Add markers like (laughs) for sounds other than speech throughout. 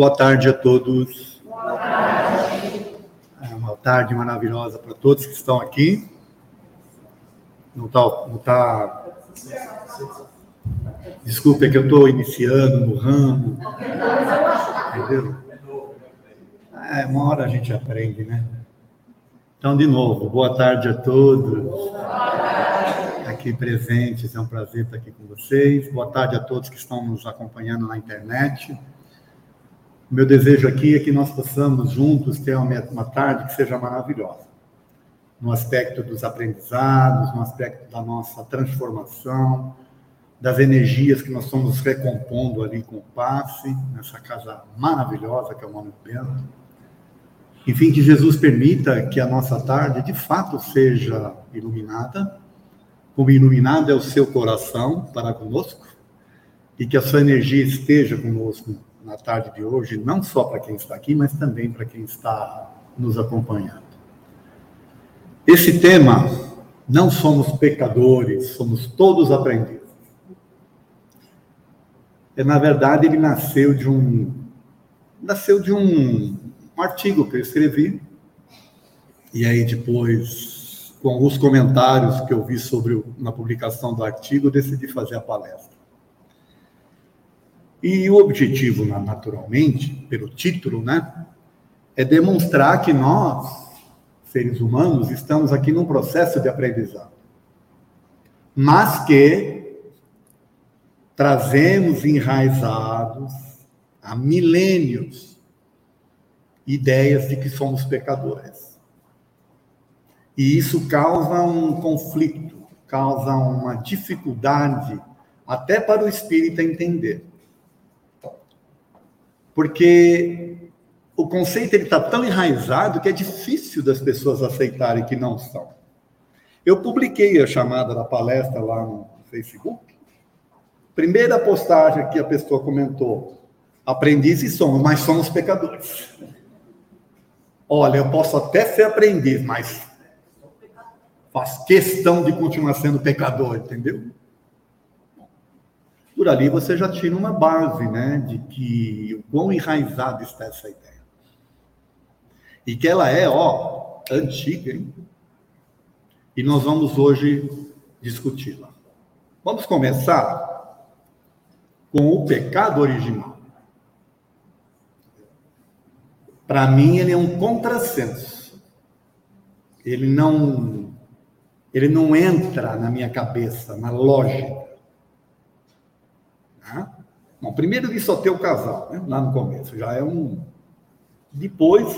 Boa tarde a todos. Boa tarde. É uma tarde maravilhosa para todos que estão aqui. Não está. Não tá... Desculpe, é que eu estou iniciando no ramo. Entendeu? É, uma hora a gente aprende, né? Então, de novo, boa tarde a todos. Aqui presentes, é um prazer estar aqui com vocês. Boa tarde a todos que estão nos acompanhando na internet. Meu desejo aqui é que nós possamos juntos ter uma, uma tarde que seja maravilhosa, no aspecto dos aprendizados, no aspecto da nossa transformação, das energias que nós estamos recompondo ali com o passe, nessa casa maravilhosa que é o do Bento. Enfim, que Jesus permita que a nossa tarde de fato seja iluminada, como iluminado é o seu coração para conosco, e que a sua energia esteja conosco na tarde de hoje, não só para quem está aqui, mas também para quem está nos acompanhando. Esse tema, não somos pecadores, somos todos aprendizes. É, na verdade, ele nasceu de um nasceu de um, um artigo que eu escrevi, e aí depois, com os comentários que eu vi sobre na publicação do artigo, decidi fazer a palestra. E o objetivo, naturalmente, pelo título, né, é demonstrar que nós, seres humanos, estamos aqui num processo de aprendizado. Mas que trazemos enraizados há milênios ideias de que somos pecadores. E isso causa um conflito, causa uma dificuldade até para o espírito entender. Porque o conceito está tão enraizado que é difícil das pessoas aceitarem que não são. Eu publiquei a chamada da palestra lá no Facebook. Primeira postagem que a pessoa comentou: aprendizes somos, mas somos pecadores. Olha, eu posso até ser aprendiz, mas faz questão de continuar sendo pecador, entendeu? por ali você já tira uma base, né, de que quão enraizada está essa ideia. E que ela é, ó, antiga, hein? E nós vamos hoje discuti-la. Vamos começar com o pecado original. Para mim, ele é um contrassenso. Ele não, ele não entra na minha cabeça, na lógica. Bom, primeiro ele só ter o casal, né? lá no começo, já é um. Depois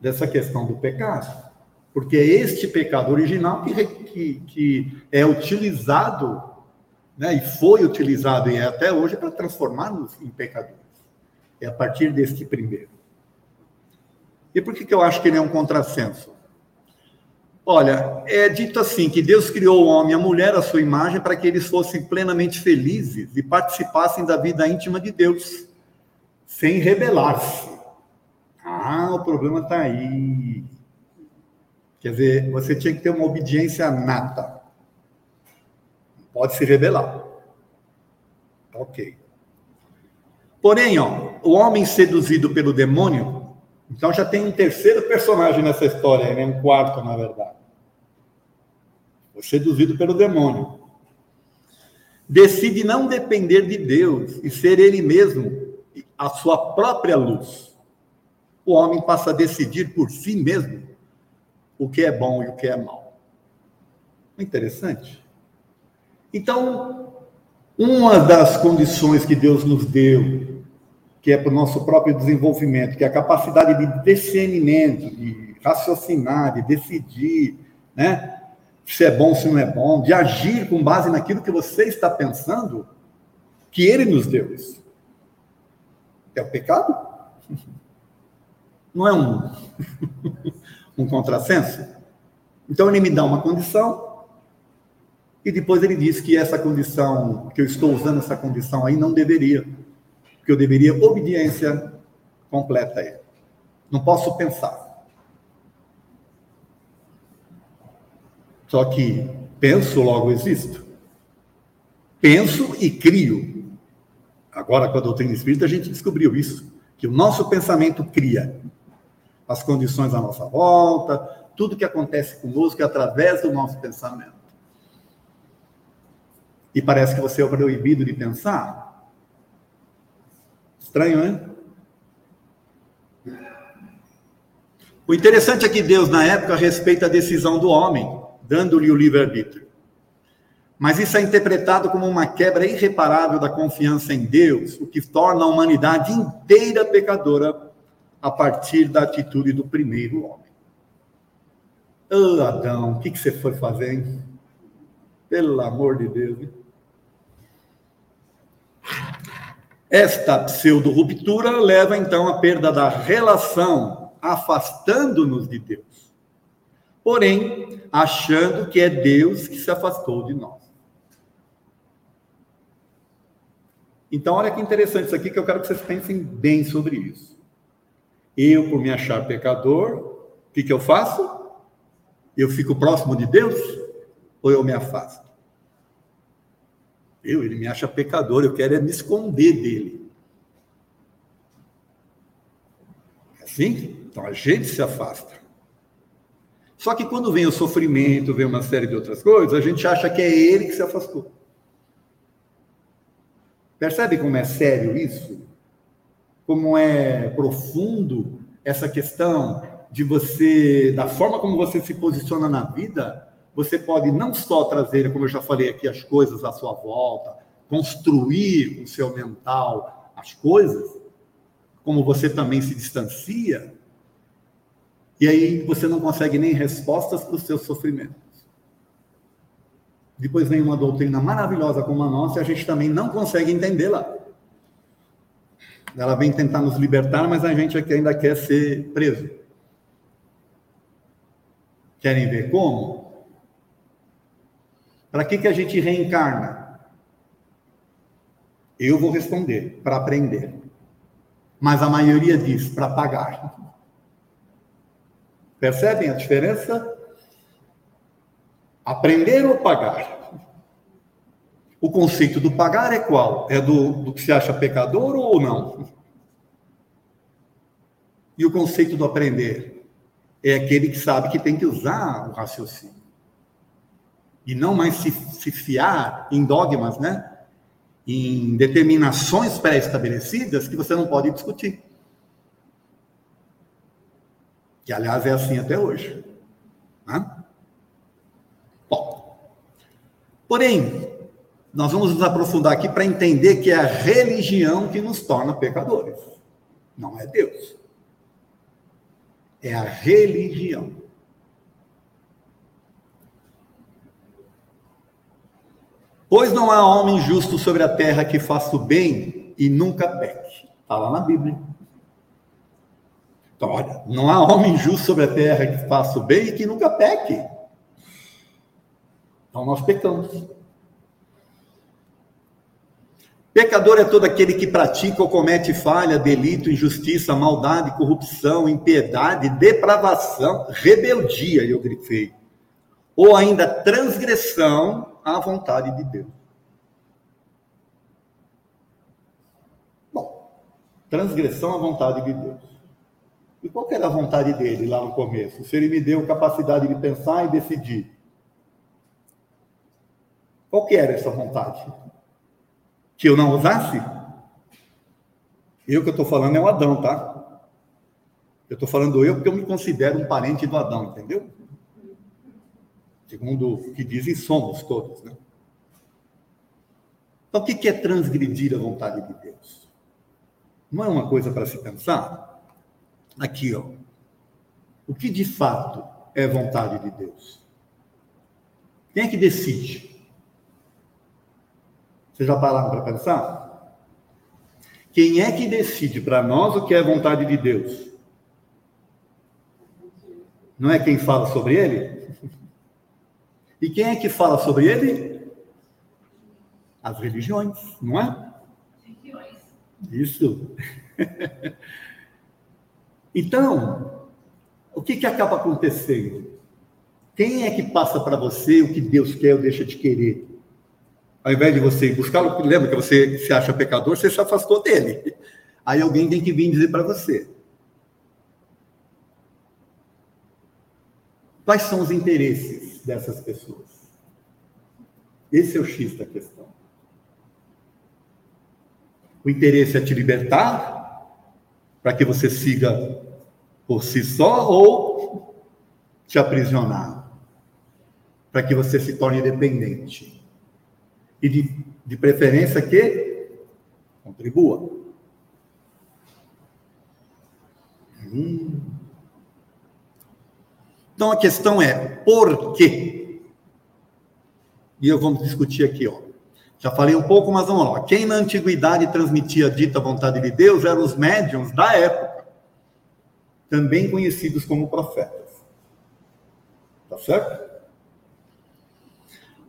dessa questão do pecado. Porque é este pecado original que, que, que é utilizado, né? e foi utilizado, e é até hoje, para transformar-nos em pecadores. É a partir deste primeiro. E por que, que eu acho que ele é um contrassenso? Olha, é dito assim que Deus criou o homem e a mulher à sua imagem para que eles fossem plenamente felizes e participassem da vida íntima de Deus, sem rebelar-se. Ah, o problema está aí. Quer dizer, você tinha que ter uma obediência nata. Pode se rebelar. Ok. Porém, ó, o homem seduzido pelo demônio, então já tem um terceiro personagem nessa história, né? um quarto, na verdade foi seduzido pelo demônio. Decide não depender de Deus e ser ele mesmo a sua própria luz. O homem passa a decidir por si mesmo o que é bom e o que é mal. Interessante. Então, uma das condições que Deus nos deu, que é para o nosso próprio desenvolvimento, que é a capacidade de discernimento, de raciocinar, de decidir, né? Se é bom, se não é bom, de agir com base naquilo que você está pensando, que ele nos deu isso. É o pecado? Não é um, (laughs) um contrassenso? Então ele me dá uma condição, e depois ele diz que essa condição, que eu estou usando essa condição aí, não deveria. Que eu deveria obediência completa a ele. Não posso pensar. Só que penso, logo existo. Penso e crio. Agora, com a doutrina espírita, a gente descobriu isso, que o nosso pensamento cria as condições à nossa volta, tudo que acontece conosco é através do nosso pensamento. E parece que você é proibido de pensar. Estranho, hein? O interessante é que Deus, na época, respeita a decisão do homem, dando-lhe o livre-arbítrio. Mas isso é interpretado como uma quebra irreparável da confiança em Deus, o que torna a humanidade inteira pecadora a partir da atitude do primeiro homem. Oh, Adão, o que, que você foi fazer, hein? Pelo amor de Deus. Hein? Esta pseudo-ruptura leva então à perda da relação, afastando-nos de Deus. Porém, achando que é Deus que se afastou de nós. Então, olha que interessante isso aqui que eu quero que vocês pensem bem sobre isso. Eu, por me achar pecador, o que, que eu faço? Eu fico próximo de Deus ou eu me afasto? Eu, ele me acha pecador, eu quero é me esconder dele. É assim? Então a gente se afasta. Só que quando vem o sofrimento, vem uma série de outras coisas, a gente acha que é ele que se afastou. Percebe como é sério isso? como é profundo essa questão de você, da forma como você se posiciona na vida, você pode não só trazer, como eu já falei aqui, as coisas à sua volta, construir o seu mental as coisas, como você também se distancia, e aí você não consegue nem respostas para os seus sofrimentos. Depois vem uma doutrina maravilhosa como a nossa e a gente também não consegue entendê-la. Ela vem tentar nos libertar, mas a gente aqui ainda quer ser preso. Querem ver como? Para que, que a gente reencarna? Eu vou responder, para aprender. Mas a maioria diz, para pagar. Percebem a diferença? Aprender ou pagar? O conceito do pagar é qual? É do, do que se acha pecador ou não? E o conceito do aprender é aquele que sabe que tem que usar o raciocínio. E não mais se, se fiar em dogmas, né? Em determinações pré-estabelecidas que você não pode discutir. Que, aliás, é assim até hoje. Né? Bom, porém, nós vamos nos aprofundar aqui para entender que é a religião que nos torna pecadores, não é Deus. É a religião. Pois não há homem justo sobre a terra que faça o bem e nunca peque. Está lá na Bíblia. Olha, não há homem justo sobre a terra que faça o bem e que nunca peque. Então nós pecamos. Pecador é todo aquele que pratica ou comete falha, delito, injustiça, maldade, corrupção, impiedade, depravação, rebeldia, eu grifei, ou ainda transgressão à vontade de Deus. Bom, transgressão à vontade de Deus. E qual era a vontade dele lá no começo? Se ele me deu capacidade de pensar e decidir. Qual era essa vontade? que eu não usasse? Eu que eu estou falando é o Adão, tá? Eu estou falando eu porque eu me considero um parente do Adão, entendeu? Segundo o que dizem, somos todos, né? Então, o que é transgredir a vontade de Deus? Não é uma coisa para se pensar? Aqui, ó. O que de fato é vontade de Deus? Quem é que decide? Vocês já pararam para pensar? Quem é que decide para nós o que é vontade de Deus? Não é quem fala sobre ele? (laughs) E quem é que fala sobre ele? As religiões, não é? Isso. (laughs) então, o que, que acaba acontecendo? Quem é que passa para você o que Deus quer ou deixa de querer? Ao invés de você buscá-lo, lembra que você se acha pecador, você se afastou dele. Aí alguém tem que vir dizer para você: Quais são os interesses dessas pessoas? Esse é o X da questão. O interesse é te libertar, para que você siga por si só, ou te aprisionar, para que você se torne dependente. E de, de preferência que contribua. Hum. Então a questão é por quê? E eu vamos discutir aqui, ó. Já falei um pouco, mas vamos lá. Quem na antiguidade transmitia a dita vontade de Deus eram os médiums da época, também conhecidos como profetas. Tá certo?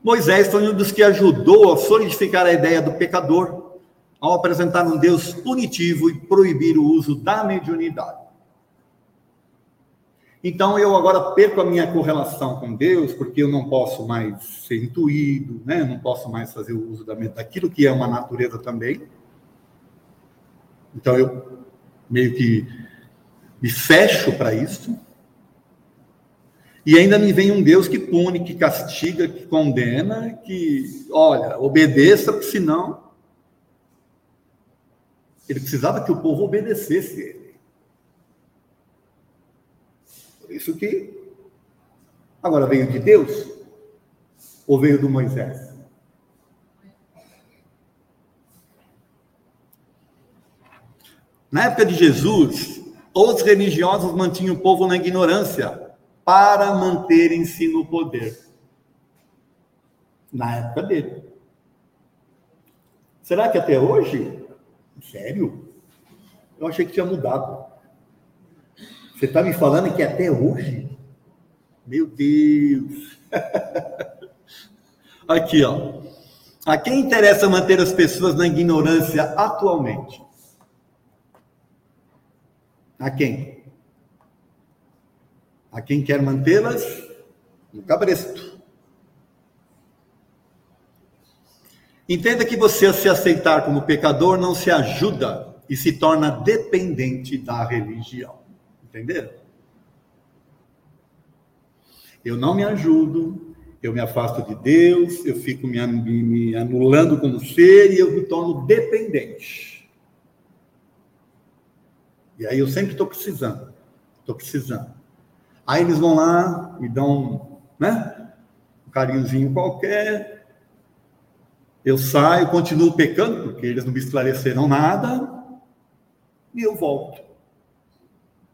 Moisés foi um dos que ajudou a solidificar a ideia do pecador ao apresentar um Deus punitivo e proibir o uso da mediunidade. Então eu agora perco a minha correlação com Deus, porque eu não posso mais ser intuído, né? não posso mais fazer o uso daquilo que é uma natureza também. Então eu meio que me fecho para isso. E ainda me vem um Deus que pune, que castiga, que condena, que, olha, obedeça, senão. Ele precisava que o povo obedecesse ele. Isso que agora veio de Deus ou veio do Moisés? Na época de Jesus, os religiosos mantinham o povo na ignorância para manterem-se no poder. Na época dele. Será que até hoje? Sério? Eu achei que tinha mudado. Você está me falando que até hoje? Meu Deus! (laughs) Aqui, ó. A quem interessa manter as pessoas na ignorância atualmente? A quem? A quem quer mantê-las no cabresto. Entenda que você, se aceitar como pecador, não se ajuda e se torna dependente da religião. Entenderam? Eu não me ajudo, eu me afasto de Deus, eu fico me, me, me anulando como ser e eu me torno dependente. E aí eu sempre estou precisando, estou precisando. Aí eles vão lá, me dão né, um carinhozinho qualquer, eu saio, continuo pecando, porque eles não me esclareceram nada, e eu volto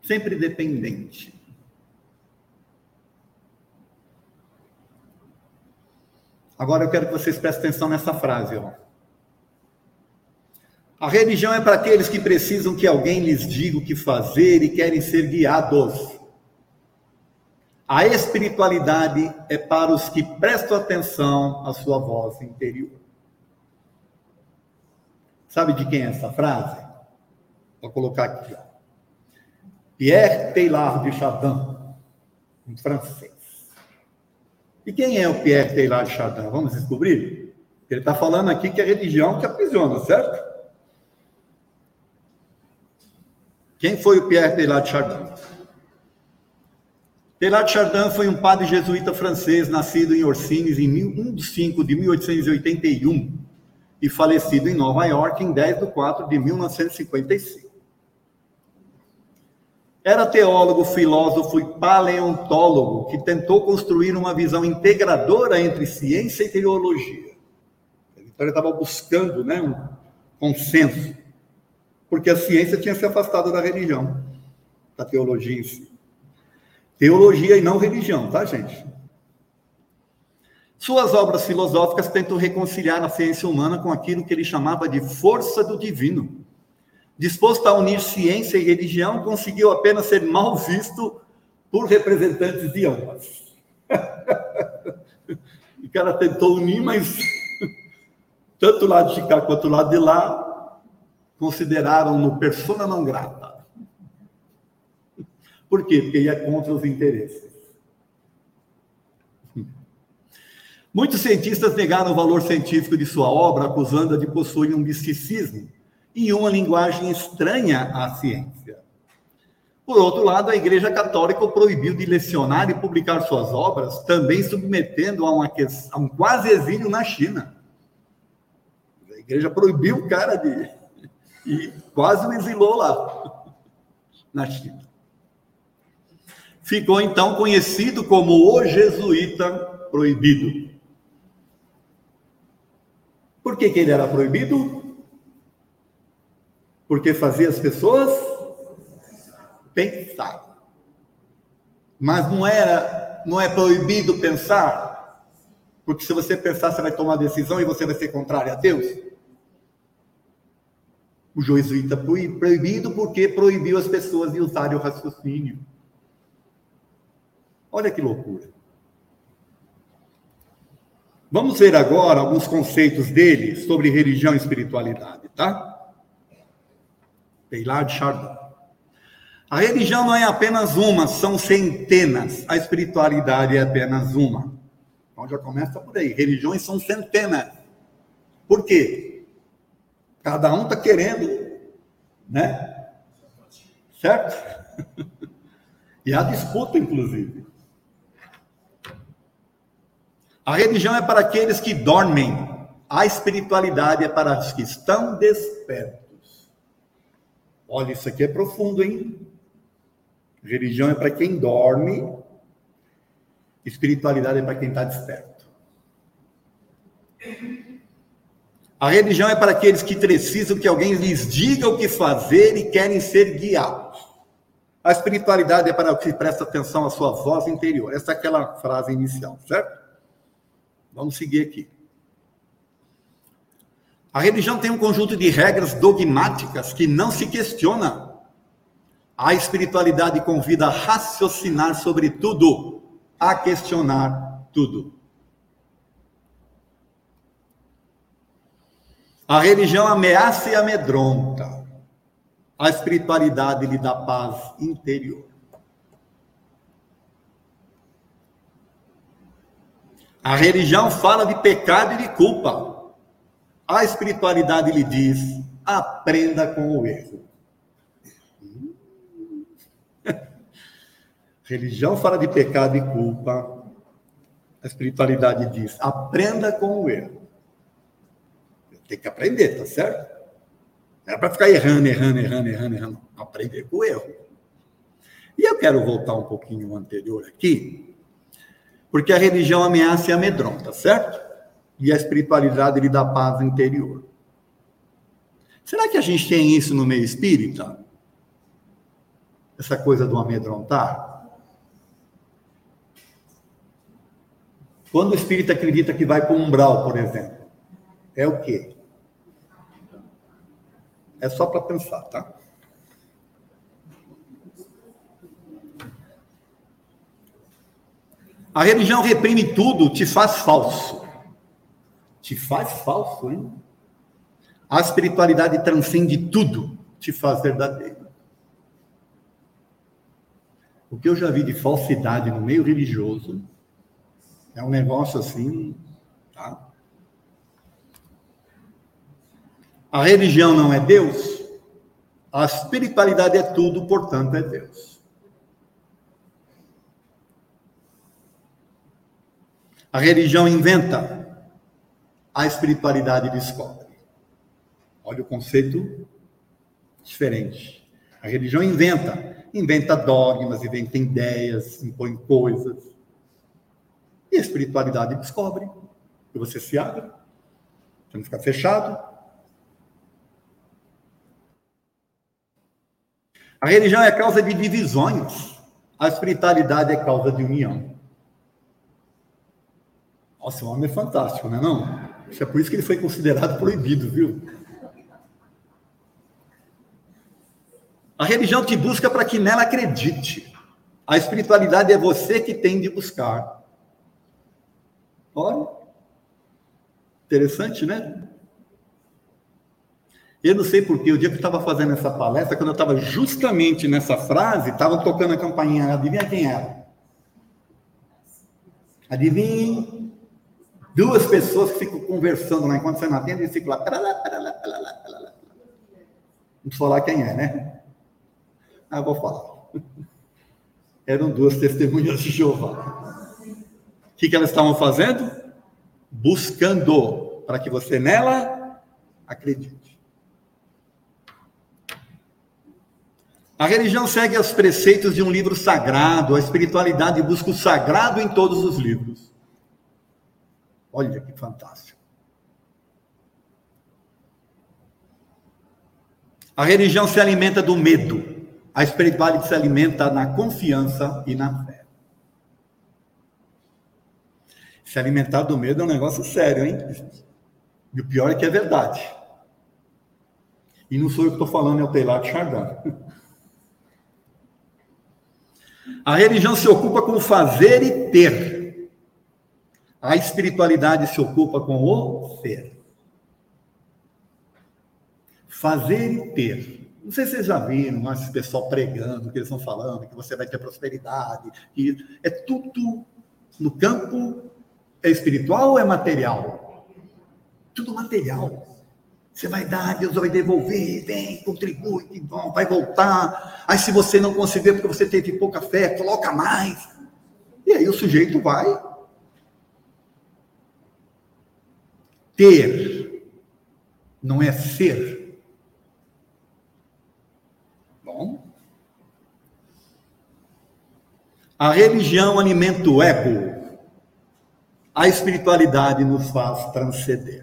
sempre dependente. Agora eu quero que vocês prestem atenção nessa frase. Ó. A religião é para aqueles que precisam que alguém lhes diga o que fazer e querem ser guiados. A espiritualidade é para os que prestam atenção à sua voz interior. Sabe de quem é essa frase? Vou colocar aqui. Ó. Pierre Teilhard de Chardin, um francês. E quem é o Pierre Teilhard de Chardin? Vamos descobrir? Ele está falando aqui que é religião que aprisiona, certo? Quem foi o Pierre Teilhard de Chardin? Teilhard de Chardin foi um padre jesuíta francês, nascido em Orsines em 1 de 5 de 1881 e falecido em Nova York em 10 de 4 de 1955. Era teólogo, filósofo e paleontólogo que tentou construir uma visão integradora entre ciência e teologia. Então ele estava buscando né, um consenso, porque a ciência tinha se afastado da religião, da teologia em si. Teologia e não religião, tá, gente? Suas obras filosóficas tentam reconciliar a ciência humana com aquilo que ele chamava de força do divino disposto a unir ciência e religião, conseguiu apenas ser mal visto por representantes de ambas. (laughs) o cara tentou unir, mas (laughs) tanto o lado de cá quanto o lado de lá consideraram-no persona não grata. Por quê? Porque ia contra os interesses. Muitos cientistas negaram o valor científico de sua obra, acusando-a de possuir um misticismo e uma linguagem estranha à ciência. Por outro lado, a Igreja Católica o proibiu de lecionar e publicar suas obras, também submetendo a, uma, a um quase exílio na China. A Igreja proibiu o cara de. E quase o exilou lá, (laughs) na China. Ficou então conhecido como o jesuíta proibido. Por que, que ele era proibido? Porque fazia as pessoas pensar. Mas não era, não é proibido pensar, porque se você pensar, você vai tomar decisão e você vai ser contrário a Deus. O jesuíta proibido porque proibiu as pessoas de usarem o raciocínio. Olha que loucura. Vamos ver agora alguns conceitos dele sobre religião e espiritualidade, tá? Teilhard Chardin. A religião não é apenas uma, são centenas. A espiritualidade é apenas uma. Então já começa por aí. Religiões são centenas. Por quê? Cada um está querendo, né? Certo? (laughs) e há disputa, inclusive. A religião é para aqueles que dormem, a espiritualidade é para os que estão despertos. Olha, isso aqui é profundo, hein? Religião é para quem dorme, espiritualidade é para quem está desperto. A religião é para aqueles que precisam que alguém lhes diga o que fazer e querem ser guiados. A espiritualidade é para os que prestam atenção à sua voz interior. Essa é aquela frase inicial, certo? Vamos seguir aqui. A religião tem um conjunto de regras dogmáticas que não se questiona. A espiritualidade convida a raciocinar sobre tudo, a questionar tudo. A religião ameaça e amedronta. A espiritualidade lhe dá paz interior. A religião fala de pecado e de culpa. A espiritualidade lhe diz: aprenda com o erro. (laughs) religião fala de pecado e culpa. A espiritualidade diz: aprenda com o erro. Tem que aprender, tá certo? Não é para ficar errando, errando, errando, errando, errando. Aprender com o erro. E eu quero voltar um pouquinho anterior aqui, porque a religião ameaça e amedronta, certo? E a espiritualidade lhe dá paz interior. Será que a gente tem isso no meio espírita? Essa coisa do amedrontar? Quando o espírita acredita que vai para o umbral, por exemplo, é o quê? É só para pensar, tá? A religião reprime tudo, te faz falso. Te faz falso, hein? A espiritualidade transcende tudo, te faz verdadeiro. O que eu já vi de falsidade no meio religioso é um negócio assim, tá? A religião não é Deus, a espiritualidade é tudo, portanto é Deus. A religião inventa, a espiritualidade descobre. Olha o conceito diferente. A religião inventa, inventa dogmas, inventa ideias, impõe coisas. E a espiritualidade descobre. E você se abre, você não fica fechado. A religião é causa de divisões, a espiritualidade é causa de união. Nossa, o homem é fantástico, não é não? Isso é por isso que ele foi considerado proibido, viu? A religião te busca para que nela acredite. A espiritualidade é você que tem de buscar. Olha, interessante, né? Eu não sei porquê, o dia que eu estava fazendo essa palestra, quando eu estava justamente nessa frase, estavam tocando a campainha, adivinha quem era? Adivinha? Duas pessoas que ficam conversando lá enquanto você não atende, e ficam lá. Não falar quem é, né? Ah, vou falar. (laughs) Eram duas testemunhas de Jeová. O que, que elas estavam fazendo? Buscando para que você nela acredite. A religião segue os preceitos de um livro sagrado, a espiritualidade busca o sagrado em todos os livros. Olha que fantástico. A religião se alimenta do medo, a espiritualidade se alimenta na confiança e na fé. Se alimentar do medo é um negócio sério, hein? E o pior é que é verdade. E não sou eu que estou falando, é o Teilhard Chardin. A religião se ocupa com fazer e ter. A espiritualidade se ocupa com o ser. Fazer e ter. Não sei se vocês já viram esse pessoal pregando, que eles estão falando, que você vai ter prosperidade. Que é tudo no campo é espiritual ou é material? Tudo material. Você vai dar, Deus vai devolver, vem, contribui, vai voltar. Aí se você não conseguir porque você teve pouca fé, coloca mais. E aí o sujeito vai ter, não é ser. Bom. A religião alimenta o ego. A espiritualidade nos faz transcender.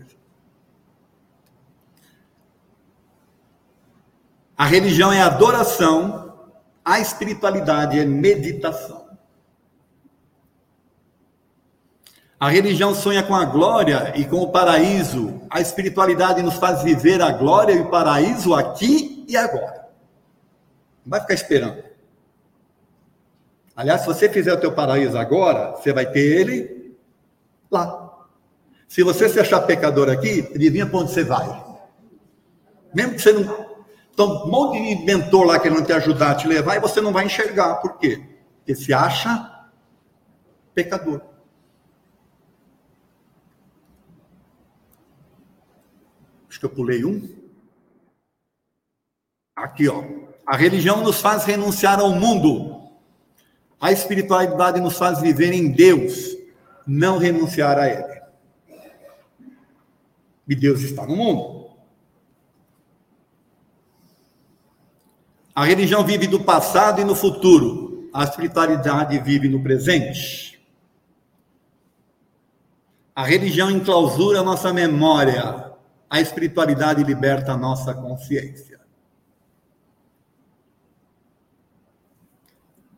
A religião é adoração, a espiritualidade é meditação. A religião sonha com a glória e com o paraíso. A espiritualidade nos faz viver a glória e o paraíso aqui e agora. Não vai ficar esperando. Aliás, se você fizer o teu paraíso agora, você vai ter ele lá. Se você se achar pecador aqui, adivinha para onde você vai. Mesmo que você não então, um monte de mentor lá querendo te ajudar te levar e você não vai enxergar. Por quê? Porque se acha pecador. Acho que eu pulei um. Aqui, ó. A religião nos faz renunciar ao mundo. A espiritualidade nos faz viver em Deus, não renunciar a Ele. E Deus está no mundo. A religião vive do passado e no futuro. A espiritualidade vive no presente. A religião enclausura a nossa memória. A espiritualidade liberta a nossa consciência.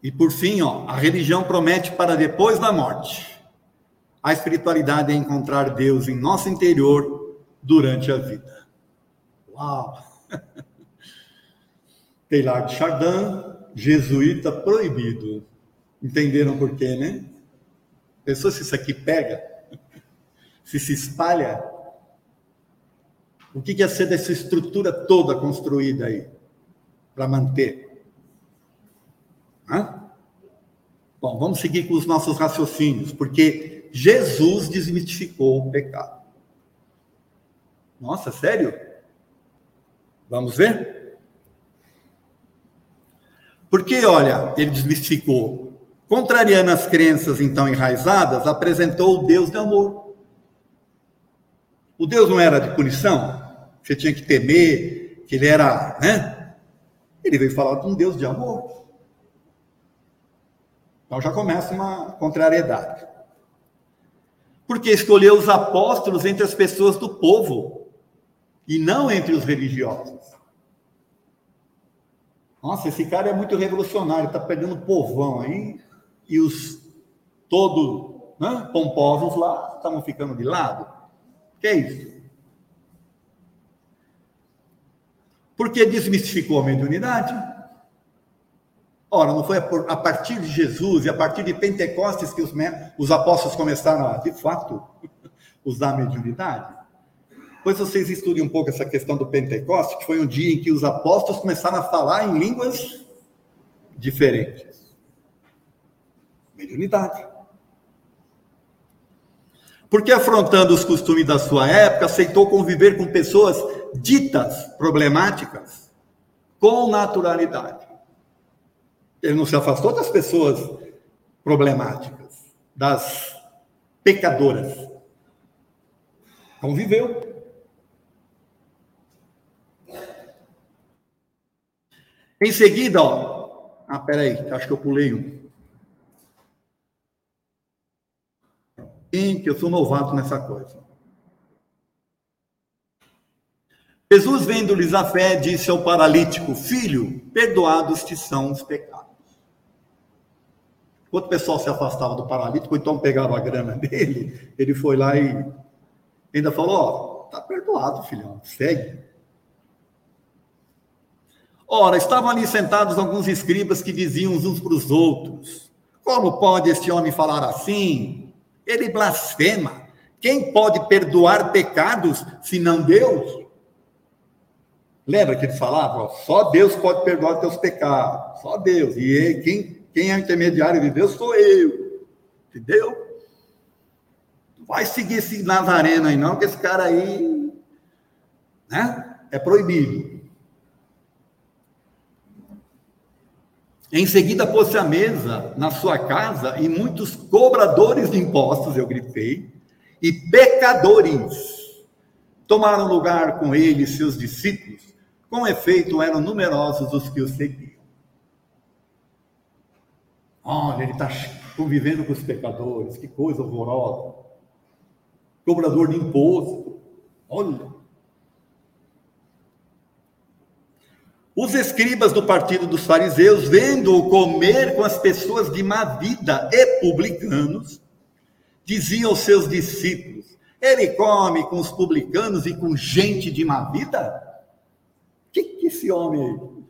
E por fim, ó, a religião promete para depois da morte. A espiritualidade é encontrar Deus em nosso interior durante a vida. Uau! (laughs) Teilhard de Chardin, jesuíta proibido. Entenderam por quê, né? Pensou se isso aqui pega? (laughs) Se se espalha? O que ia ser dessa estrutura toda construída aí? Para manter? Hã? Bom, vamos seguir com os nossos raciocínios, porque Jesus desmitificou o pecado. Nossa, sério? Vamos ver? Porque, olha, ele desmistificou. Contrariando as crenças então enraizadas, apresentou o Deus de amor. O Deus não era de punição, você tinha que temer, que ele era, né? Ele veio falar de um Deus de amor. Então já começa uma contrariedade. Porque escolheu os apóstolos entre as pessoas do povo e não entre os religiosos. Nossa, esse cara é muito revolucionário, está perdendo povão aí, e os todo né, pomposos lá estavam ficando de lado. Que é isso? Porque desmistificou a mediunidade? Ora, não foi a partir de Jesus e a partir de Pentecostes que os, os apóstolos começaram a, de fato, (laughs) usar a mediunidade? Depois vocês estudem um pouco essa questão do Pentecostes, que foi um dia em que os apóstolos começaram a falar em línguas diferentes. Mediunidade. porque afrontando os costumes da sua época, aceitou conviver com pessoas ditas problemáticas com naturalidade. Ele não se afastou das pessoas problemáticas, das pecadoras. Conviveu. Em seguida, ó. Ah, peraí, acho que eu pulei um. que eu sou novato nessa coisa. Jesus, vendo-lhes a fé, disse ao paralítico: Filho, perdoados te são os pecados. Quando o pessoal se afastava do paralítico, então pegava a grana (laughs) dele, ele foi lá e ainda falou: Ó, tá perdoado, filhão, segue. Ora, estavam ali sentados alguns escribas que diziam uns para os outros: Como pode este homem falar assim? Ele blasfema. Quem pode perdoar pecados se não Deus? Lembra que ele falava? só Deus pode perdoar teus pecados. Só Deus. E quem, quem é intermediário de Deus sou eu. Entendeu? vai seguir esse Nazareno aí, não, que esse cara aí né, é proibido. Em seguida, pôs-se à mesa na sua casa e muitos cobradores de impostos, eu grifei, e pecadores tomaram lugar com ele e seus discípulos. Com efeito, eram numerosos os que o seguiam. Olha, ele está convivendo com os pecadores, que coisa horrorosa. Cobrador de imposto. Olha. Os escribas do partido dos fariseus, vendo-o comer com as pessoas de má vida e publicanos, diziam aos seus discípulos: Ele come com os publicanos e com gente de má vida? Que que esse homem aí?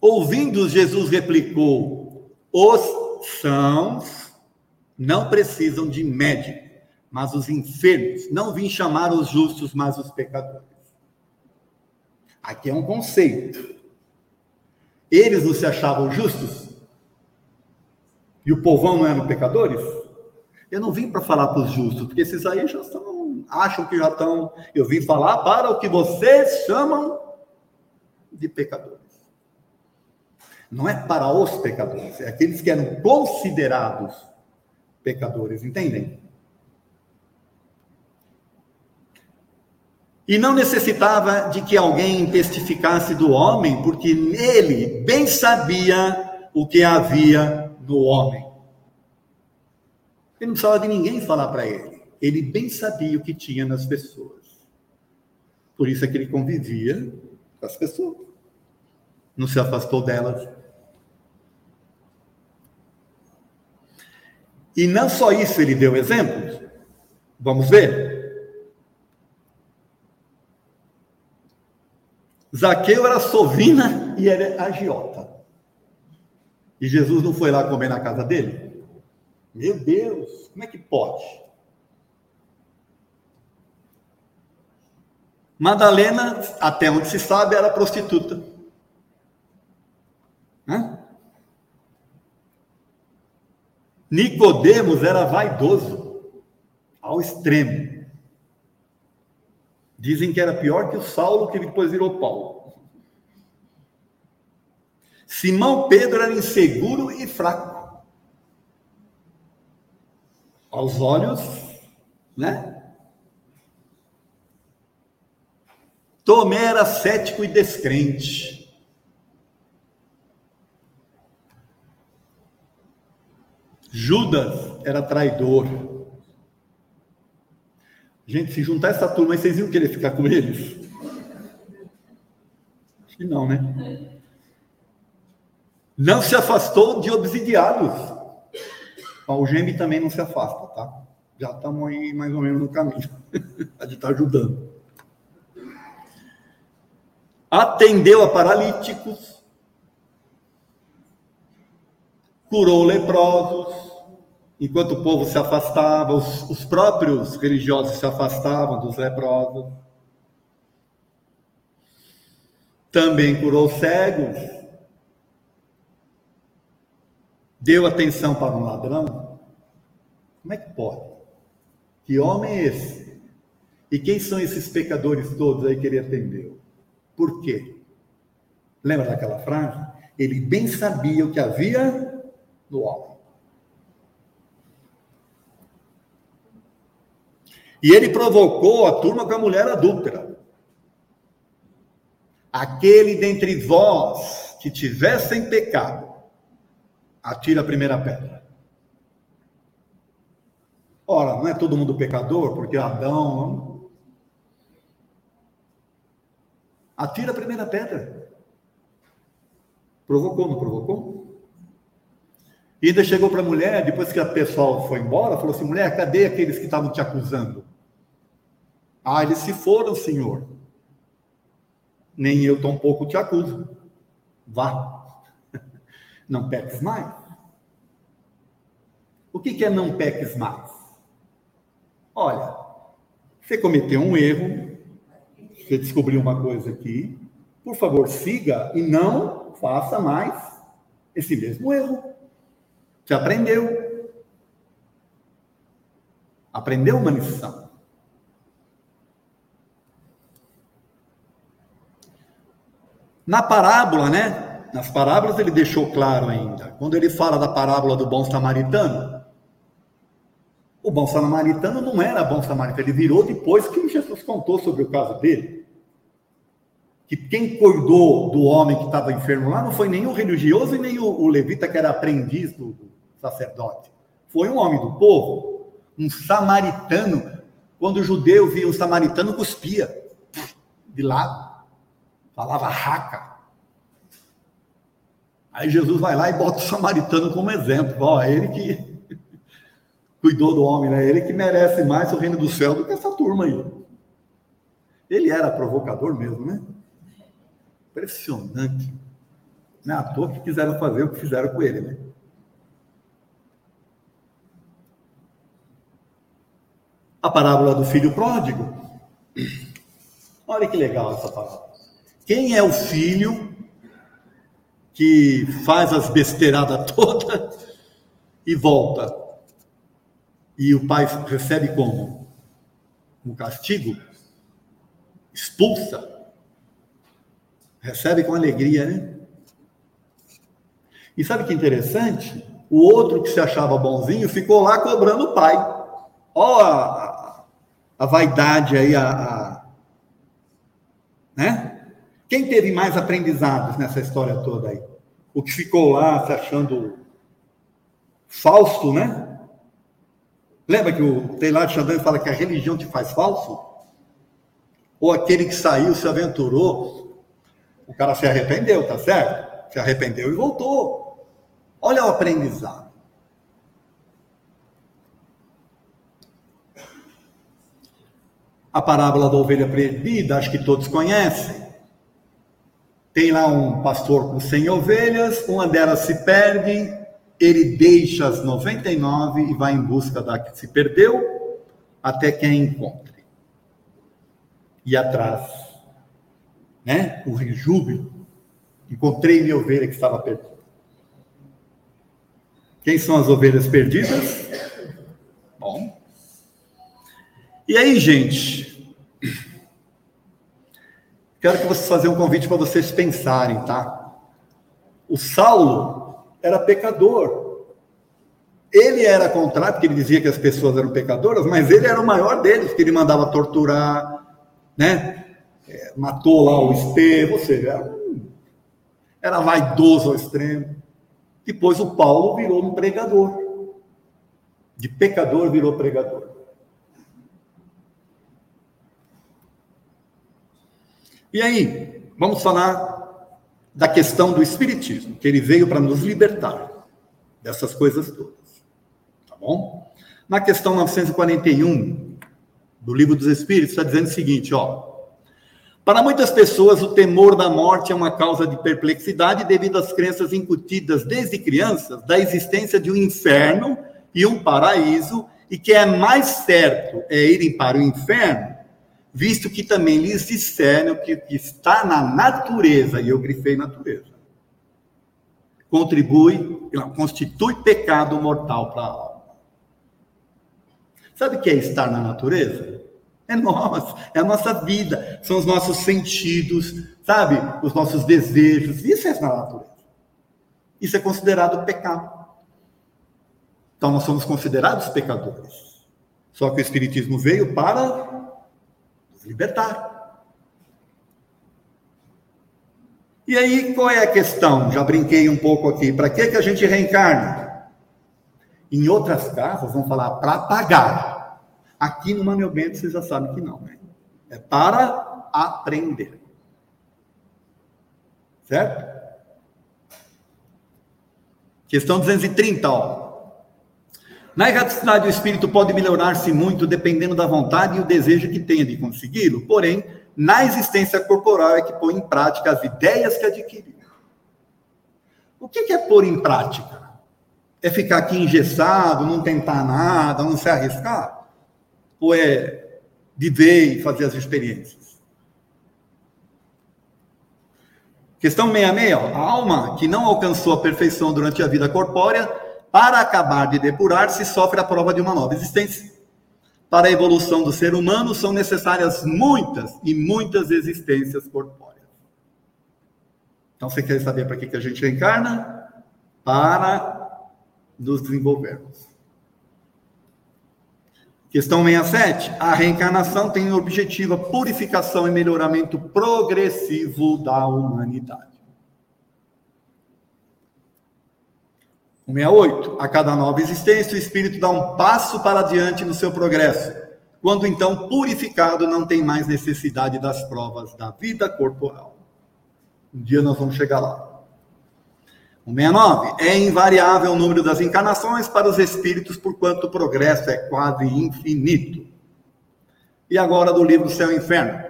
Ouvindo Jesus replicou: Os sãos não precisam de médico, mas os enfermos. Não vim chamar os justos, mas os pecadores. Aqui é um conceito. Eles não se achavam justos? E o povão não eram pecadores? Eu não vim para falar para os justos, porque esses aí já estão, acham que já estão. Eu vim falar para o que vocês chamam de pecadores. Não é para os pecadores, é aqueles que eram considerados pecadores, entendem? E não necessitava de que alguém testificasse do homem, porque ele bem sabia o que havia no homem. Ele não precisava de ninguém falar para ele. Ele bem sabia o que tinha nas pessoas. Por isso é que ele convivia com as pessoas. Não se afastou delas. E não só isso ele deu exemplos. Vamos ver. Zaqueu era sovina e era agiota. E Jesus não foi lá comer na casa dele? Meu Deus, como é que pode? Madalena, até onde se sabe, era prostituta. Hã? Nicodemos era vaidoso ao extremo. Dizem que era pior que o Saulo, que depois virou Paulo. Simão Pedro era inseguro e fraco. Aos olhos, né? Tomé era cético e descrente. Judas era traidor. Gente, se juntar essa turma, vocês iam querer ficar com eles? Acho que não, né? Não se afastou de obsidiados. O Geme também não se afasta, tá? Já estamos aí mais ou menos no caminho. (laughs) A gente está ajudando. Atendeu a paralíticos, curou leprosos, enquanto o povo se afastava, os, os próprios religiosos se afastavam dos leprosos. Também curou cegos. Deu atenção para um ladrão. Como é que pode? Que homem é esse? E quem são esses pecadores todos aí que ele atendeu? Por quê? Lembra daquela frase? Ele bem sabia o que havia no homem. E ele provocou a turma com a mulher adúltera. Aquele dentre vós que tivessem pecado, atira a primeira pedra. Ora, não é todo mundo pecador, porque Adão. Atira a primeira pedra. Provocou, não provocou? E ainda chegou para a mulher, depois que a pessoal foi embora, falou assim: mulher, cadê aqueles que estavam te acusando? Ah, eles se foram, senhor. Nem eu tampouco te acuso. Vá. (laughs) Não peques mais. O que é não peques mais? Olha, você cometeu um erro, você descobriu uma coisa aqui, por favor, siga e não faça mais esse mesmo erro. Você aprendeu. Aprendeu uma lição. Na parábola, né? Nas parábolas ele deixou claro ainda. Quando ele fala da parábola do bom samaritano, o bom samaritano não era bom samaritano, ele virou depois que Jesus contou sobre o caso dele. Que quem cuidou do homem que estava enfermo lá não foi nem o religioso e nem o, o levita que era aprendiz do, do sacerdote. Foi um homem do povo, um samaritano. Quando o judeu via um samaritano, cuspia de lado falava raca. Aí Jesus vai lá e bota o samaritano como exemplo. Ó, ele que (laughs) cuidou do homem, né? Ele que merece mais o reino do céu do que essa turma aí. Ele era provocador mesmo, né? Impressionante. Não é à toa que quiseram fazer o que fizeram com ele, né? A parábola do filho pródigo. Olha que legal essa parábola. Quem é o filho que faz as besteiradas (laughs) todas e volta? E o pai recebe como? Um castigo? Expulsa? Recebe com alegria, né? E sabe que interessante? O outro que se achava bonzinho ficou lá cobrando o pai. Ó a, vaidade aí, a, a né? Quem teve mais aprendizados nessa história toda aí? O que ficou lá se achando falso, né? Lembra que o Taylor Chandler fala que a religião te faz falso? Ou aquele que saiu, se aventurou, o cara se arrependeu, tá certo? Se arrependeu e voltou. Olha o aprendizado. A parábola da ovelha perdida, acho que todos conhecem. Tem lá um pastor com 100 ovelhas, uma delas se perde, ele deixa as 99 e vai em busca da que se perdeu, até que a encontre. E atrás, né? O júbilo. Encontrei minha ovelha que estava perdida. Quem são as ovelhas perdidas? Bom. E aí, gente, Quero que vocês façam um convite para vocês pensarem, tá? O Saulo era pecador. Ele era contrário, porque ele dizia que as pessoas eram pecadoras, mas ele era o maior deles, que ele mandava torturar, né? É, matou lá o Estevão, ou seja, era, era vaidoso ao extremo. Depois o Paulo virou um pregador. De pecador virou pregador. E aí, vamos falar da questão do Espiritismo, que ele veio para nos libertar dessas coisas todas. Tá bom? Na questão 941 do Livro dos Espíritos, está dizendo o seguinte: ó. Para muitas pessoas, o temor da morte é uma causa de perplexidade devido às crenças incutidas desde crianças da existência de um inferno e um paraíso, e que é mais certo é irem para o inferno visto que também lhes disseram que, que está na natureza, e eu grifei natureza, contribui, constitui pecado mortal para a alma. Sabe o que é estar na natureza? É nós, é a nossa vida, são os nossos sentidos, sabe? Os nossos desejos. Isso é na natureza. Isso é considerado pecado. Então nós somos considerados pecadores. Só que o Espiritismo veio para libertar. E aí, qual é a questão? Já brinquei um pouco aqui. Para que, que a gente reencarna? Em outras casas vão falar para pagar. Aqui no Manuel Bento vocês já sabem que não, né? É para aprender. Certo? Questão 230, ó. Na erraticidade, o espírito pode melhorar-se muito dependendo da vontade e o desejo que tenha de consegui-lo, porém, na existência corporal é que põe em prática as ideias que adquiriu. O que é pôr em prática? É ficar aqui engessado, não tentar nada, não se arriscar? Ou é viver e fazer as experiências? Questão 66, ó. a alma que não alcançou a perfeição durante a vida corpórea, para acabar de depurar-se, sofre a prova de uma nova existência. Para a evolução do ser humano são necessárias muitas e muitas existências corpóreas. Então, você quer saber para que, que a gente reencarna? Para nos desenvolvermos. Questão 67. A reencarnação tem o objetivo a purificação e melhoramento progressivo da humanidade. 168. A cada nova existência, o espírito dá um passo para adiante no seu progresso, quando então purificado não tem mais necessidade das provas da vida corporal. Um dia nós vamos chegar lá. 169. É invariável o número das encarnações para os espíritos, porquanto o progresso é quase infinito. E agora do livro Céu e Inferno.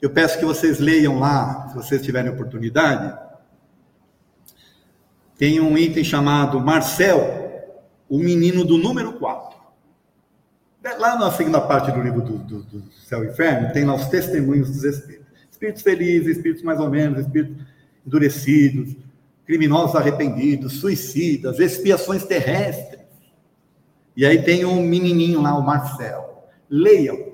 Eu peço que vocês leiam lá, se vocês tiverem oportunidade. Tem um item chamado Marcel, o menino do número 4. Lá na segunda parte do livro do, do, do Céu e Inferno, tem lá os testemunhos dos espíritos. Espíritos felizes, espíritos mais ou menos, espíritos endurecidos, criminosos arrependidos, suicidas, expiações terrestres. E aí tem um menininho lá, o Marcel. Leiam.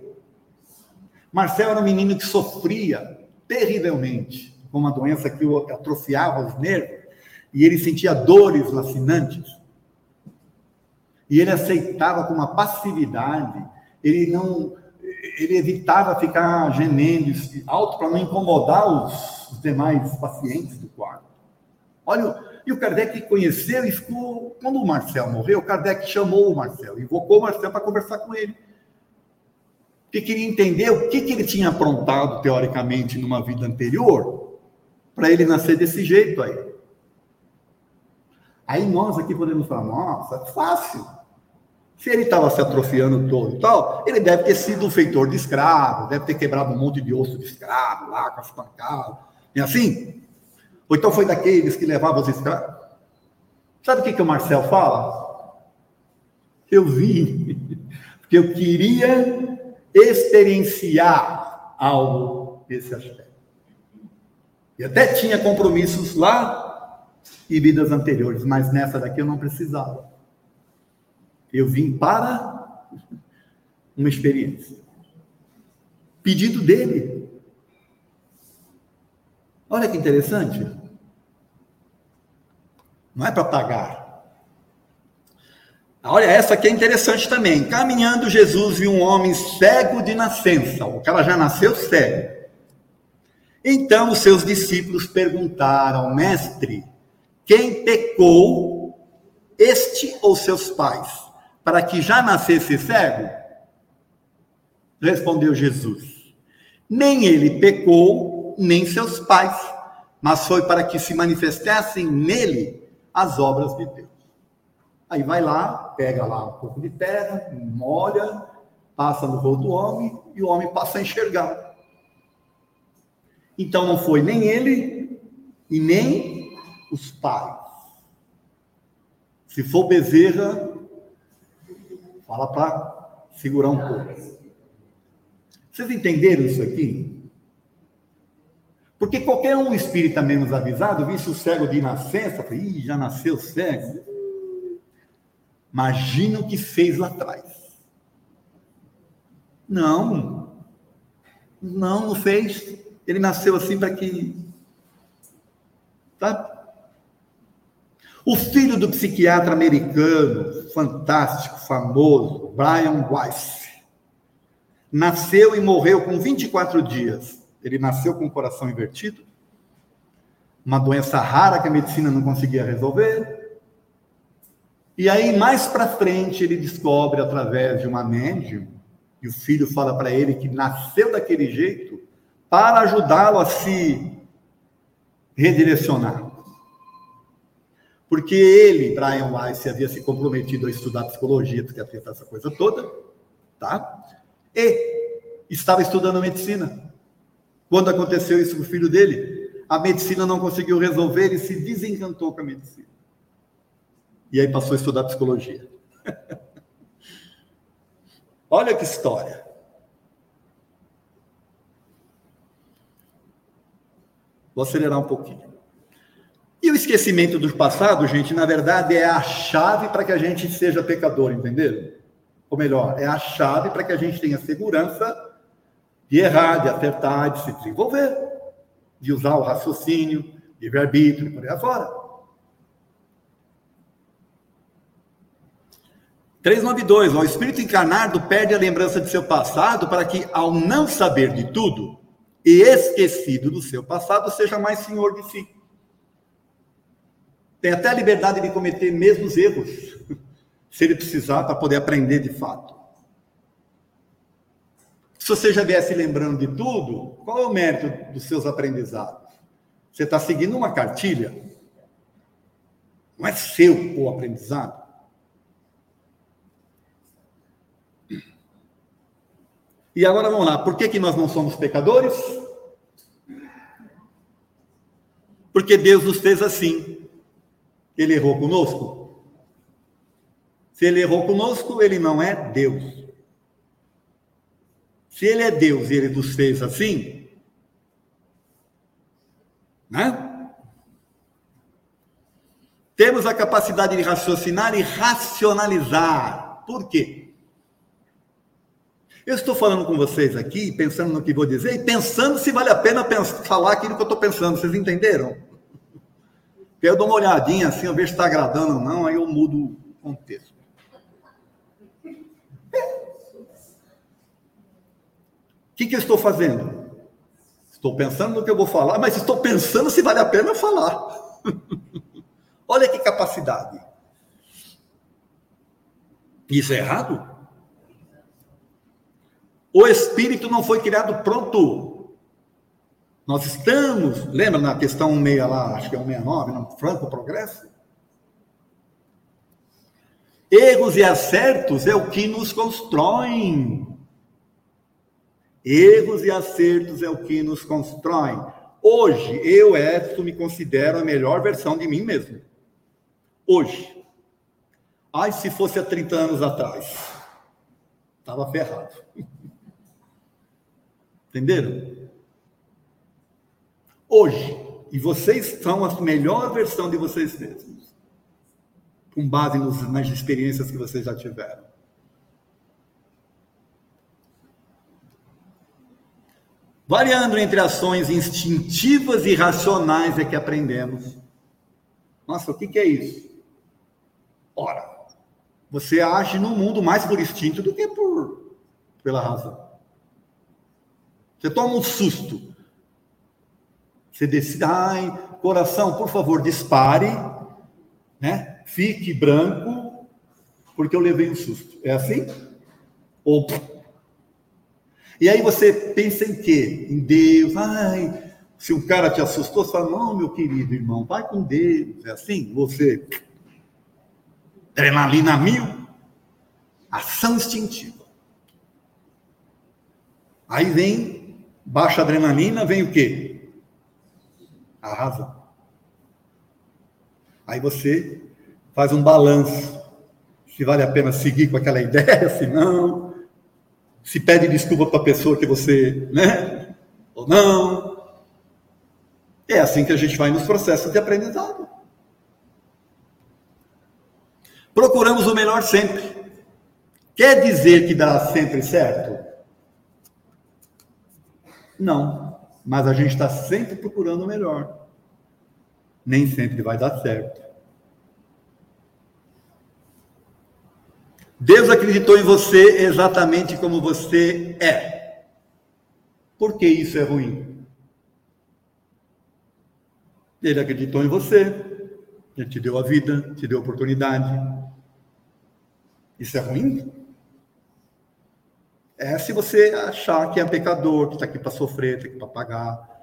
Marcel era um menino que sofria terrivelmente com uma doença que atrofiava os nervos e ele sentia dores lacinantes. E ele aceitava com uma passividade, ele não ele evitava ficar gemendo alto para não incomodar os, os demais pacientes do quarto. Olha, e o Kardec conheceu e ficou. Quando o Marcel morreu, o Kardec chamou o Marcel, invocou o Marcel para conversar com ele. Porque queria entender o que, que ele tinha aprontado, teoricamente, numa vida anterior, para ele nascer desse jeito aí. Aí nós aqui podemos falar, nossa, é fácil. Se ele estava se atrofiando todo e tal, ele deve ter sido um feitor de escravo, deve ter quebrado um monte de osso de escravo lá com as pancadas. E assim, ou então foi daqueles que levavam os escravos. Sabe o que, que o Marcel fala? Eu vi, (laughs) porque eu queria experienciar algo desse aspecto. E até tinha compromissos lá e vidas anteriores, mas nessa daqui eu não precisava. Eu vim para uma experiência. Pedido dele. Olha que interessante. Não é para pagar. Olha, essa aqui é interessante também. Caminhando, Jesus viu um homem cego de nascença. O cara já nasceu cego. Então os seus discípulos perguntaram, mestre, quem pecou, este ou seus pais, para que já nascesse cego? Respondeu Jesus: Nem ele pecou, nem seus pais, mas foi para que se manifestassem nele as obras de Deus. Aí vai lá, pega lá um pouco de terra, molha, passa no rosto do homem e o homem passa a enxergar. Então não foi nem ele e nem os pais. Se for Bezerra, fala para segurar um pouco. Vocês entenderam isso aqui? Porque qualquer um espírita menos avisado, visse o cego de nascença, fala, Ih, já nasceu cego. Imagina o que fez lá atrás. Não. Não, não fez. Ele nasceu assim para que. Tá? O filho do psiquiatra americano, fantástico, famoso, Brian Weiss, nasceu e morreu com 24 dias. Ele nasceu com o coração invertido, uma doença rara que a medicina não conseguia resolver. E aí, mais para frente, ele descobre, através de uma médium, e o filho fala para ele que nasceu daquele jeito para ajudá-lo a se redirecionar. Porque ele, Brian Weiss, havia se comprometido a estudar psicologia, psiquiatria, essa coisa toda, tá? E estava estudando medicina. Quando aconteceu isso com o filho dele, a medicina não conseguiu resolver e se desencantou com a medicina. E aí passou a estudar psicologia. (laughs) Olha que história. Vou acelerar um pouquinho. E o esquecimento do passado, gente, na verdade é a chave para que a gente seja pecador, entenderam? Ou melhor, é a chave para que a gente tenha segurança de errar, de acertar, de se desenvolver, de usar o raciocínio, de arbítrio, por aí afora. 392. O espírito encarnado perde a lembrança de seu passado para que, ao não saber de tudo e esquecido do seu passado, seja mais senhor de si. Tem até a liberdade de cometer mesmos erros, (laughs) se ele precisar, para poder aprender de fato. Se você já viesse lembrando de tudo, qual é o mérito dos seus aprendizados? Você está seguindo uma cartilha? Não é seu o aprendizado? E agora vamos lá, por que, que nós não somos pecadores? Porque Deus nos fez assim. Ele errou conosco? Se ele errou conosco, ele não é Deus. Se ele é Deus e ele nos fez assim, né? Temos a capacidade de raciocinar e racionalizar. Por quê? Eu estou falando com vocês aqui, pensando no que vou dizer e pensando se vale a pena falar aquilo que eu estou pensando. Vocês entenderam? Eu dou uma olhadinha assim, eu vejo se está agradando ou não, aí eu mudo o contexto. O que, que eu estou fazendo? Estou pensando no que eu vou falar, mas estou pensando se vale a pena falar. (laughs) Olha que capacidade. Isso é errado? O espírito não foi criado pronto. Nós estamos, lembra na questão 16 lá, acho que é 169, no franco progresso? Erros e acertos é o que nos constroem. Erros e acertos é o que nos constroem. Hoje, eu, Edson, me considero a melhor versão de mim mesmo. Hoje. Ai, se fosse há 30 anos atrás. Estava ferrado. (laughs) Entenderam? Hoje, e vocês são a melhor versão de vocês mesmos, com base nos, nas experiências que vocês já tiveram. Variando entre ações instintivas e racionais é que aprendemos. Nossa, o que, é isso? Ora, você age no mundo mais por instinto do que por pela razão. Você toma um susto. Você decide, ai, coração, por favor, dispare, né? Fique branco, porque eu levei um susto. É assim? Ou e aí você pensa em quê? Em Deus. Ai, se um cara te assustou, você fala, não, meu querido irmão, vai com Deus. É assim? Você. Adrenalina mil. Ação instintiva. Aí vem baixa adrenalina, vem o quê? A razão. Aí você faz um balanço. Se vale a pena seguir com aquela (laughs) ideia, se não. Se pede desculpa para a pessoa que você, né? Ou não. É assim que a gente vai nos processos de aprendizado. Procuramos o melhor sempre. Quer dizer que dá sempre certo? Não, mas a gente está sempre procurando o melhor. Nem sempre vai dar certo. Deus acreditou em você exatamente como você é. Por que isso é ruim? Ele acreditou em você, ele te deu a vida, te deu a oportunidade. Isso é ruim? É se você achar que é pecador, que está aqui para sofrer, está aqui para pagar,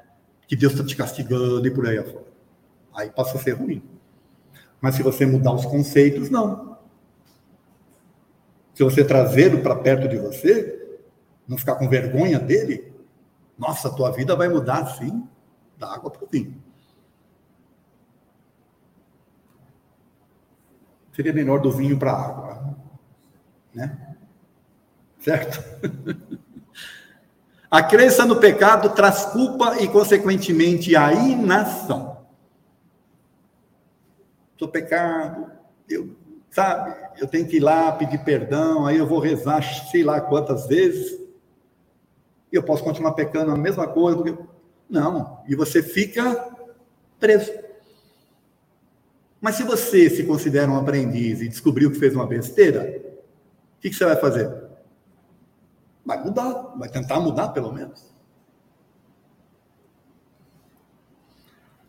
que Deus está te castigando e por aí afora. Aí passa a ser ruim. Mas se você mudar os conceitos, não. Se você trazê-lo para perto de você, não ficar com vergonha dele, nossa, tua vida vai mudar sim, da água para o vinho. Seria melhor do vinho para a água, né? Certo? (laughs) A crença no pecado traz culpa e, consequentemente, a inação. Sou pecado, eu sabe? Eu tenho que ir lá pedir perdão, aí eu vou rezar sei lá quantas vezes. E eu posso continuar pecando a mesma coisa. Porque... Não, e você fica preso. Mas se você se considera um aprendiz e descobriu que fez uma besteira, o que, que você vai fazer? Vai mudar, vai tentar mudar pelo menos.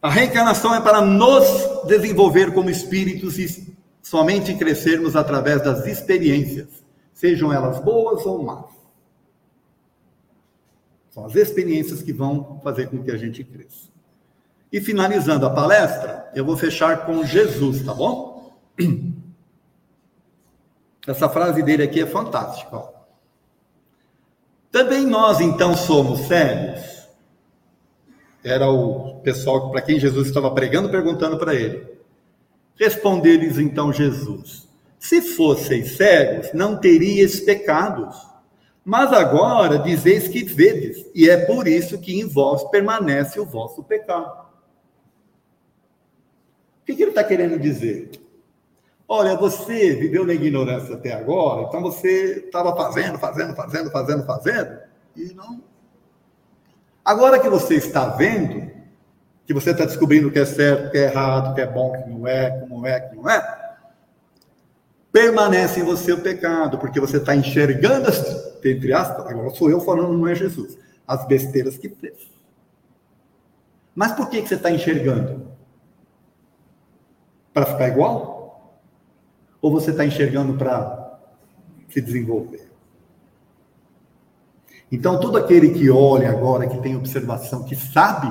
A reencarnação é para nos desenvolver como espíritos e somente crescermos através das experiências, sejam elas boas ou más. São as experiências que vão fazer com que a gente cresça. E finalizando a palestra, eu vou fechar com Jesus, tá bom? (clears throat) Essa frase dele aqui é fantástica. Ó. Também nós então somos cegos. Era o pessoal para quem Jesus estava pregando perguntando para ele. Respondeu-lhes então Jesus: Se fosseis cegos, não teríeis pecados. Mas agora dizeis que vedes, e é por isso que em vós permanece o vosso pecado. O que, que ele está querendo dizer? Olha, você viveu na ignorância até agora, então você estava fazendo, fazendo, fazendo, fazendo, fazendo, e não. Agora que você está vendo, que você está descobrindo o que é certo, o que é errado, o que é bom, o que não é, como é, que não é, permanece em você o pecado, porque você está enxergando, as, entre aspas, agora sou eu falando, não é Jesus, as besteiras que fez. Mas por que, que você está enxergando? Para ficar igual? Ou você está enxergando para se desenvolver? Então, todo aquele que olha agora, que tem observação, que sabe,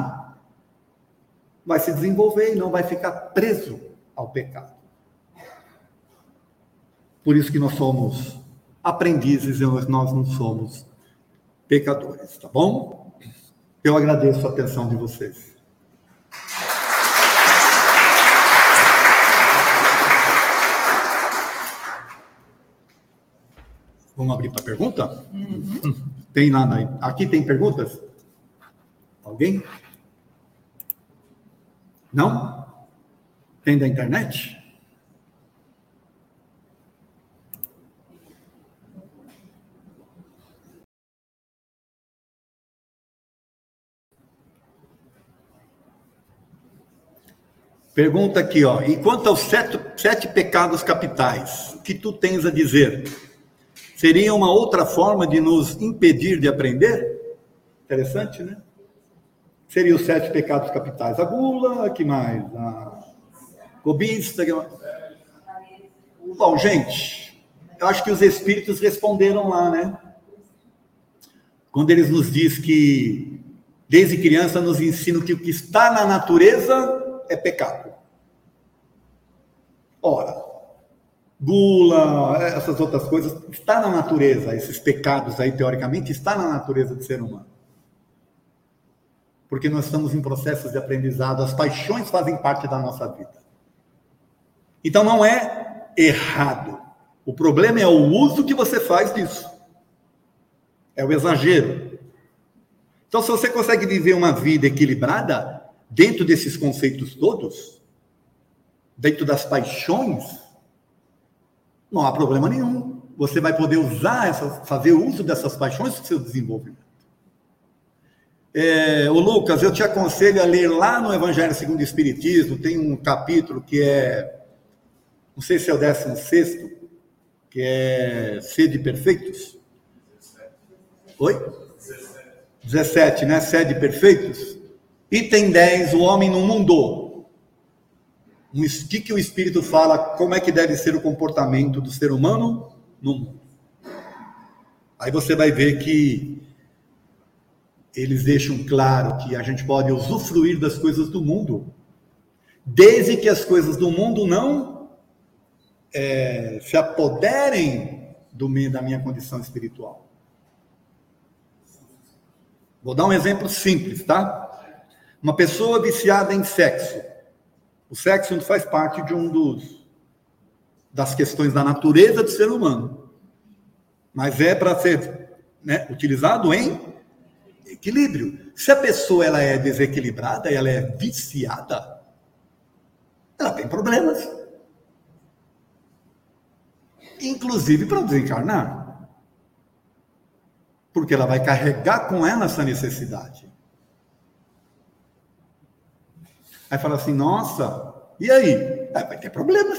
vai se desenvolver e não vai ficar preso ao pecado. Por isso que nós somos aprendizes e nós não somos pecadores, tá bom? Eu agradeço a atenção de vocês. Vamos abrir para pergunta? Uhum. Tem nada Aqui tem perguntas? Alguém? Não? Tem da internet? Pergunta aqui, ó. E quanto aos sete, sete pecados capitais, o que tu tens a dizer? Seria uma outra forma de nos impedir de aprender? Interessante, né? Seria os sete pecados capitais. A gula, que mais? A cobiça. Que... Bom, gente, eu acho que os espíritos responderam lá, né? Quando eles nos diz que desde criança nos ensinam que o que está na natureza é pecado. Ora, gula, essas outras coisas, está na natureza, esses pecados aí, teoricamente, está na natureza do ser humano porque nós estamos em processos de aprendizado, as paixões fazem parte da nossa vida. Então não é errado. O problema é o uso que você faz disso. É o exagero. Então, se você consegue viver uma vida equilibrada dentro desses conceitos todos, dentro das paixões, não há problema nenhum. Você vai poder usar essas, fazer uso dessas paixões para o seu desenvolvimento. É, o Lucas, eu te aconselho a ler lá no Evangelho segundo o Espiritismo, tem um capítulo que é, não sei se é o 16, que é Sede Perfeitos. Oi? 17, né? Sede Perfeitos. Item 10, o homem no mundo. O que, que o Espírito fala, como é que deve ser o comportamento do ser humano no mundo. Aí você vai ver que eles deixam claro que a gente pode usufruir das coisas do mundo, desde que as coisas do mundo não é, se apoderem do, da minha condição espiritual. Vou dar um exemplo simples, tá? Uma pessoa viciada em sexo. O sexo faz parte de um dos das questões da natureza do ser humano, mas é para ser né, utilizado em equilíbrio. Se a pessoa ela é desequilibrada, ela é viciada, ela tem problemas. Inclusive para desencarnar. Porque ela vai carregar com ela essa necessidade. Aí fala assim: nossa, e aí? aí vai ter problemas.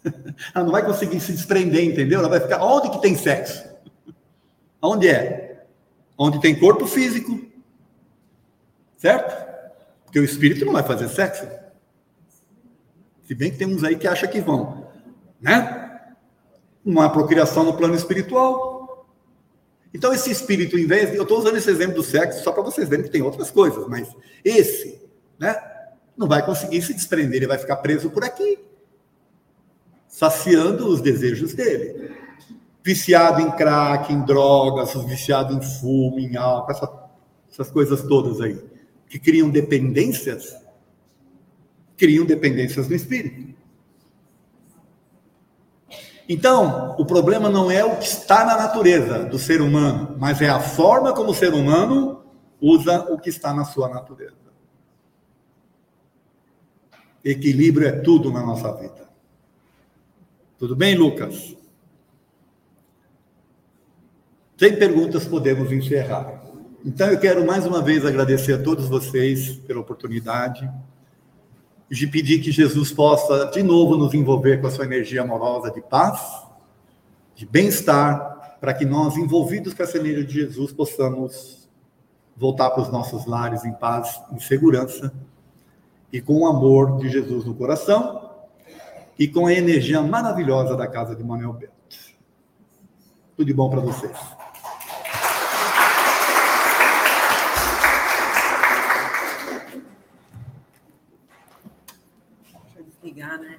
(laughs) Ela não vai conseguir se desprender, entendeu? Ela vai ficar. Onde que tem sexo? (laughs) Onde é? onde tem corpo físico. Certo? Porque o espírito não vai fazer sexo. Se bem que tem uns aí que acham que vão. Né? Não há procriação no plano espiritual. Então, esse espírito, em vez de. Eu estou usando esse exemplo do sexo só para vocês verem que tem outras coisas, mas esse, né? Não vai conseguir se desprender, ele vai ficar preso por aqui, saciando os desejos dele viciado em crack, em drogas, viciado em fumo, em álcool, essa, essas coisas todas aí, que criam dependências, criam dependências no espírito. Então, o problema não é o que está na natureza do ser humano, mas é a forma como o ser humano usa o que está na sua natureza. Equilíbrio é tudo na nossa vida. Tudo bem, Lucas? Sem perguntas, podemos encerrar. Então, eu quero mais uma vez agradecer a todos vocês pela oportunidade de pedir que Jesus possa de novo nos envolver com a sua energia amorosa de paz, de bem-estar, para que nós, envolvidos com essa energia de Jesus, possamos voltar para os nossos lares em paz, em segurança e com o amor de Jesus no coração e com a energia maravilhosa da casa de Manuel Bento. Tudo de bom para vocês. ligar, né?